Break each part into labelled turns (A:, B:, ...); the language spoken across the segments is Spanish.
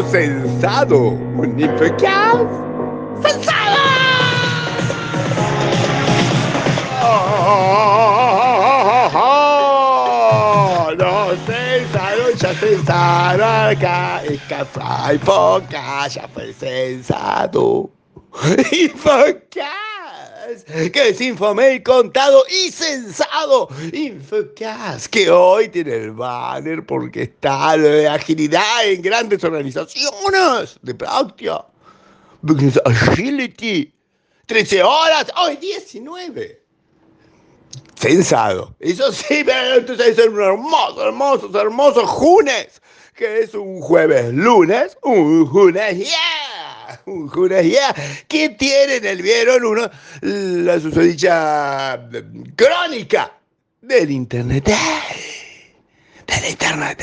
A: ciudadano censado. Un infecaz censado. No censaron, ya censaron acá. Es café y poca, ya fue que es Infomail contado y censado. Infocas, que hoy tiene el banner porque está lo de agilidad en grandes organizaciones de práctica. Agility. 13 horas, hoy 19. Censado. Eso sí, pero entonces es un hermoso, hermoso, hermoso junes. Que es un jueves lunes, un junes, yeah un junes ya que tienen el vieron uno la susodicha crónica del internet. Del internet.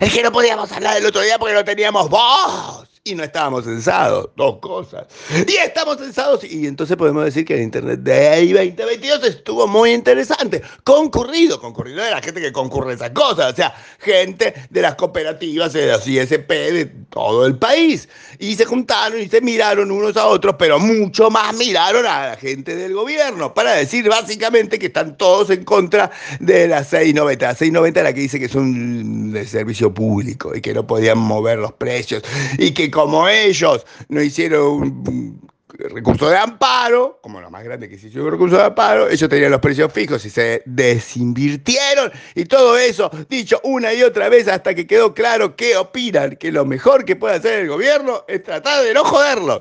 A: Es que no podíamos hablar del otro día porque no teníamos voz y no estábamos censados, dos cosas. Y estamos censados y entonces podemos decir que el Internet de ahí 2022 estuvo muy interesante, concurrido, concurrido de la gente que concurre esas cosas, o sea, gente de las cooperativas, de los ISP de todo el país. Y se juntaron y se miraron unos a otros, pero mucho más miraron a la gente del gobierno, para decir básicamente que están todos en contra de la 690. La 690 es la que dice que es un servicio público y que no podían mover los precios y que como ellos no hicieron un recurso de amparo, como lo más grande que se hizo un recurso de amparo, ellos tenían los precios fijos y se desinvirtieron y todo eso dicho una y otra vez hasta que quedó claro que opinan que lo mejor que puede hacer el gobierno es tratar de no joderlo.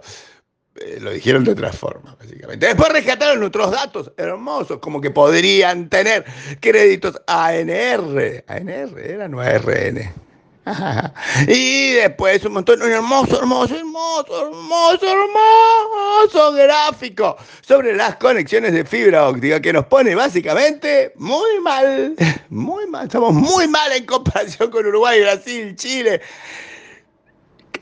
A: Eh, lo dijeron de otra forma, básicamente. Después rescataron otros datos hermosos, como que podrían tener créditos ANR. ANR, era no ARN. Y después un montón, un hermoso, hermoso, hermoso, hermoso, hermoso gráfico sobre las conexiones de fibra óptica que nos pone básicamente muy mal, muy mal, estamos muy mal en comparación con Uruguay, Brasil, Chile.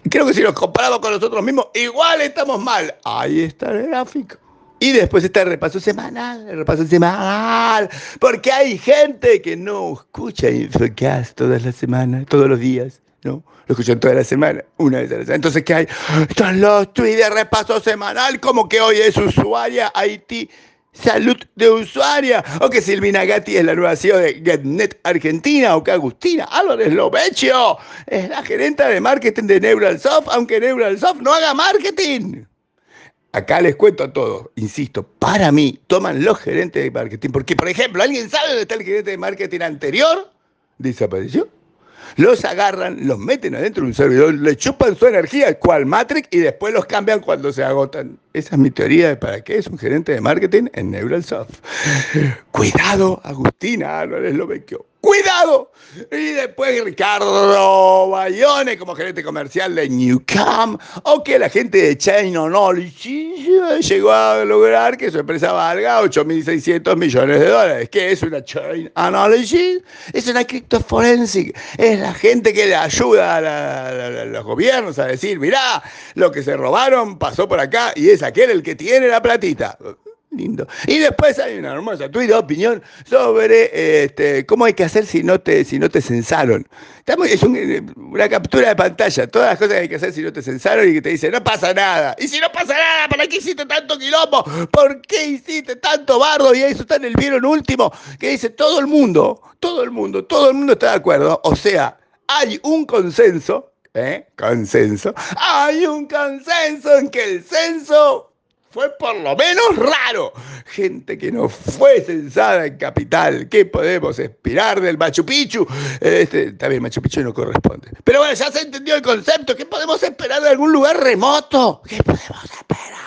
A: Creo que si nos comparamos con nosotros mismos, igual estamos mal. Ahí está el gráfico. Y después está el repaso semanal, el repaso semanal, porque hay gente que no escucha Infocast todas las semanas, todos los días, ¿no? Lo escuchan toda la semana, una vez a la semana. Entonces, ¿qué hay? Están los tweets de repaso semanal, como que hoy es usuaria Haití salud de usuaria, o que Silvina Gatti es la nueva CEO de GetNet Argentina, o que Agustina Álvarez Lobecho es la gerente de marketing de NeuralSoft, aunque NeuralSoft no haga marketing. Acá les cuento a todos, insisto, para mí toman los gerentes de marketing, porque por ejemplo, ¿alguien sabe dónde está el gerente de marketing anterior? Desapareció. Los agarran, los meten adentro de un servidor, le chupan su energía, cual Matrix, y después los cambian cuando se agotan. Esa es mi teoría de para qué es un gerente de marketing en Neuralsoft. Cuidado, Agustina Álvarez lo Y después Ricardo Bayone como gerente comercial de Newcam, o que la gente de Chain Knowledge llegó a lograr que su empresa valga 8.600 millones de dólares. ¿Qué es una Chain Knowledge? Es una criptoforensic. Es la gente que le ayuda a, los gobiernos a decir, mirá, lo que se robaron pasó por acá y es aquel el que tiene la platita. Lindo. Y después hay una hermosa de opinión sobre este, cómo hay que hacer si no te, si no te censaron. Estamos, es una captura de pantalla, todas las cosas que hay que hacer si no te censaron y que te dice, no pasa nada. Y si no pasa nada, ¿para qué hiciste tanto quilombo? ¿Por qué hiciste tanto bardo? Y eso está en el vieron último, que dice todo el mundo, todo el mundo, todo el mundo está de acuerdo. O sea, hay un consenso, ¿eh? Consenso. Hay un consenso en que el censo fue por lo menos raro. Gente que no fue censada en Capital. ¿Qué podemos esperar del Machu Picchu? Este, también Machu Picchu no corresponde. Pero bueno, ya se entendió el concepto. ¿Qué podemos esperar de algún lugar remoto? ¿Qué podemos esperar?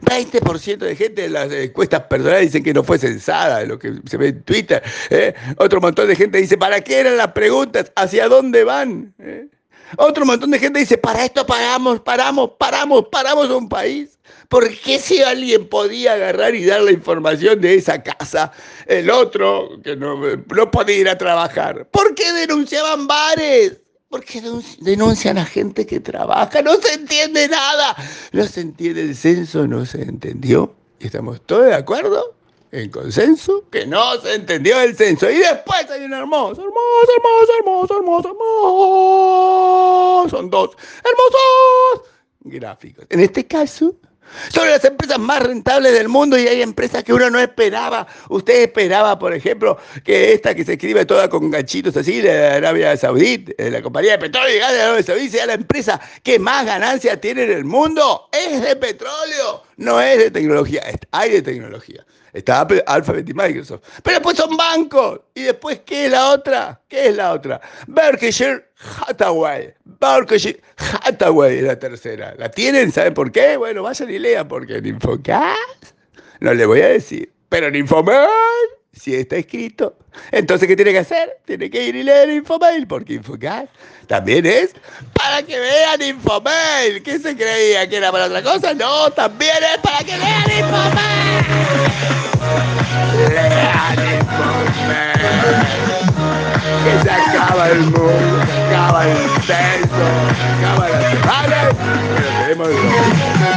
A: 20% de gente en las encuestas personales dicen que no fue censada, lo que se ve en Twitter. ¿eh? Otro montón de gente dice, ¿para qué eran las preguntas? ¿Hacia dónde van? ¿Eh? Otro montón de gente dice, para esto paramos, paramos, paramos, paramos un país. ¿Por qué si alguien podía agarrar y dar la información de esa casa, el otro que no, no podía ir a trabajar? ¿Por qué denunciaban bares? ¿Por qué denuncian a gente que trabaja? No se entiende nada. No se entiende el censo, no se entendió. ¿Estamos todos de acuerdo? En consenso que no se entendió el censo. Y después hay un hermoso, hermoso, hermoso, hermoso, hermoso, hermoso. Son dos hermosos gráficos. En este caso, son las empresas más rentables del mundo y hay empresas que uno no esperaba. Usted esperaba, por ejemplo, que esta que se escribe toda con ganchitos así de Arabia Saudí, la compañía de petróleo y gas de Arabia Saudí, sea la empresa que más ganancia tiene en el mundo. Es de petróleo, no es de tecnología. Hay de tecnología. Está Alphabet y Microsoft. Pero después son bancos. ¿Y después qué es la otra? ¿Qué es la otra? Berkshire Hathaway. Berkshire Hathaway es la tercera. ¿La tienen? ¿Saben por qué? Bueno, vayan y lean, porque en Infocast no le voy a decir. Pero en sí está escrito. Entonces, ¿qué tiene que hacer? Tiene que ir y leer Infomail, porque Infocast también es para que vean Infomail. ¿Qué se creía que era para otra cosa? No, también es para que lean Infomail.